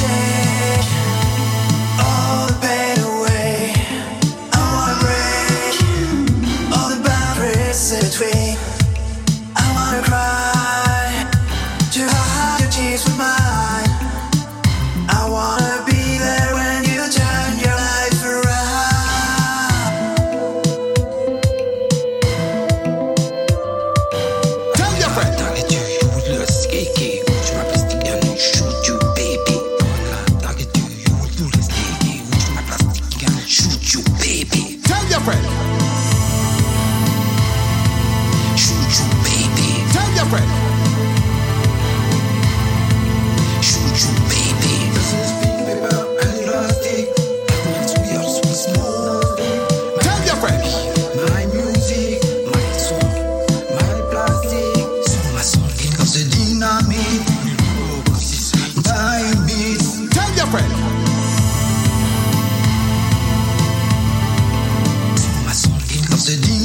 take friend. Shoot you, baby. Tell your friend.